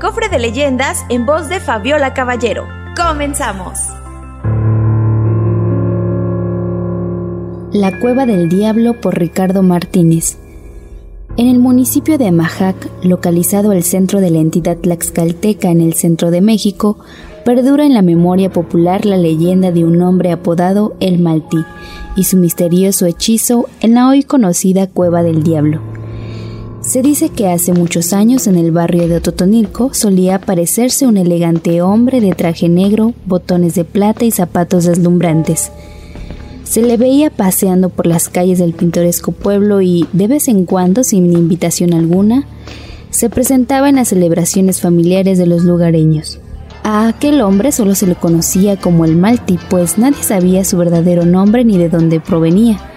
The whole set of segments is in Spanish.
cofre de leyendas en voz de Fabiola Caballero. Comenzamos. La Cueva del Diablo por Ricardo Martínez. En el municipio de Amajac, localizado al centro de la entidad tlaxcalteca en el centro de México, perdura en la memoria popular la leyenda de un hombre apodado El Maltí y su misterioso hechizo en la hoy conocida Cueva del Diablo. Se dice que hace muchos años en el barrio de Ototonilco solía aparecerse un elegante hombre de traje negro, botones de plata y zapatos deslumbrantes. Se le veía paseando por las calles del pintoresco pueblo y, de vez en cuando, sin invitación alguna, se presentaba en las celebraciones familiares de los lugareños. A aquel hombre solo se le conocía como el Malti, pues nadie sabía su verdadero nombre ni de dónde provenía.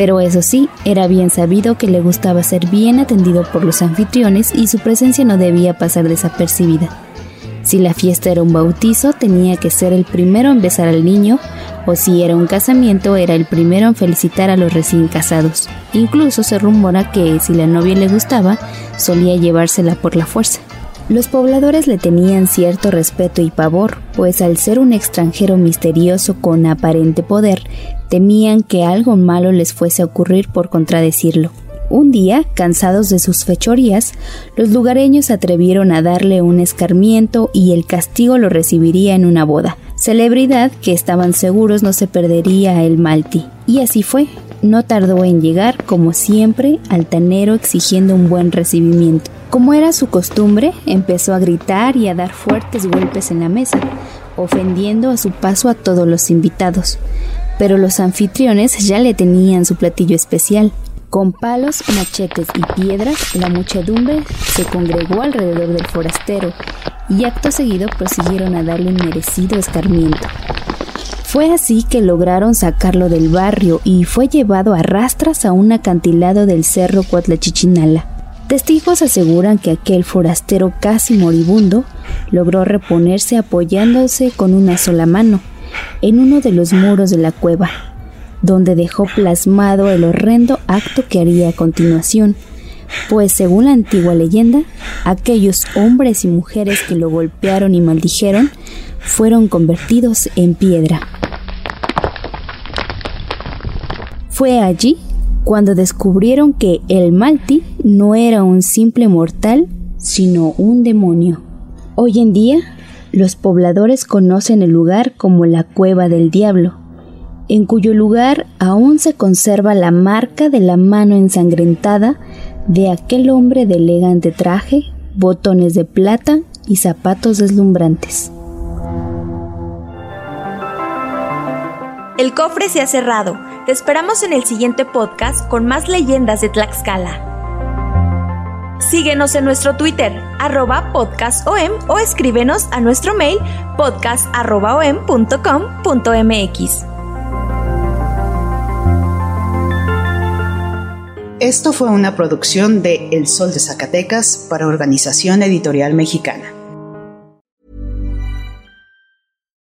Pero eso sí, era bien sabido que le gustaba ser bien atendido por los anfitriones y su presencia no debía pasar desapercibida. Si la fiesta era un bautizo, tenía que ser el primero en besar al niño, o si era un casamiento, era el primero en felicitar a los recién casados. Incluso se rumora que si la novia le gustaba, solía llevársela por la fuerza. Los pobladores le tenían cierto respeto y pavor, pues al ser un extranjero misterioso con aparente poder, temían que algo malo les fuese a ocurrir por contradecirlo. Un día, cansados de sus fechorías, los lugareños se atrevieron a darle un escarmiento y el castigo lo recibiría en una boda, celebridad que estaban seguros no se perdería el Malti. Y así fue. No tardó en llegar, como siempre, altanero exigiendo un buen recibimiento. Como era su costumbre, empezó a gritar y a dar fuertes golpes en la mesa, ofendiendo a su paso a todos los invitados. Pero los anfitriones ya le tenían su platillo especial, con palos, machetes y piedras, la muchedumbre se congregó alrededor del forastero y acto seguido prosiguieron a darle un merecido escarmiento. Fue así que lograron sacarlo del barrio y fue llevado a rastras a un acantilado del cerro Cuatlachichinala. Testigos aseguran que aquel forastero casi moribundo logró reponerse apoyándose con una sola mano en uno de los muros de la cueva donde dejó plasmado el horrendo acto que haría a continuación, pues según la antigua leyenda, aquellos hombres y mujeres que lo golpearon y maldijeron fueron convertidos en piedra. Fue allí cuando descubrieron que el Malti no era un simple mortal, sino un demonio. Hoy en día, los pobladores conocen el lugar como la Cueva del Diablo, en cuyo lugar aún se conserva la marca de la mano ensangrentada de aquel hombre de elegante traje, botones de plata y zapatos deslumbrantes. El cofre se ha cerrado. Te esperamos en el siguiente podcast con más leyendas de Tlaxcala. Síguenos en nuestro Twitter, arroba podcastom o escríbenos a nuestro mail podcast.om.com.mx. Esto fue una producción de El Sol de Zacatecas para Organización Editorial Mexicana.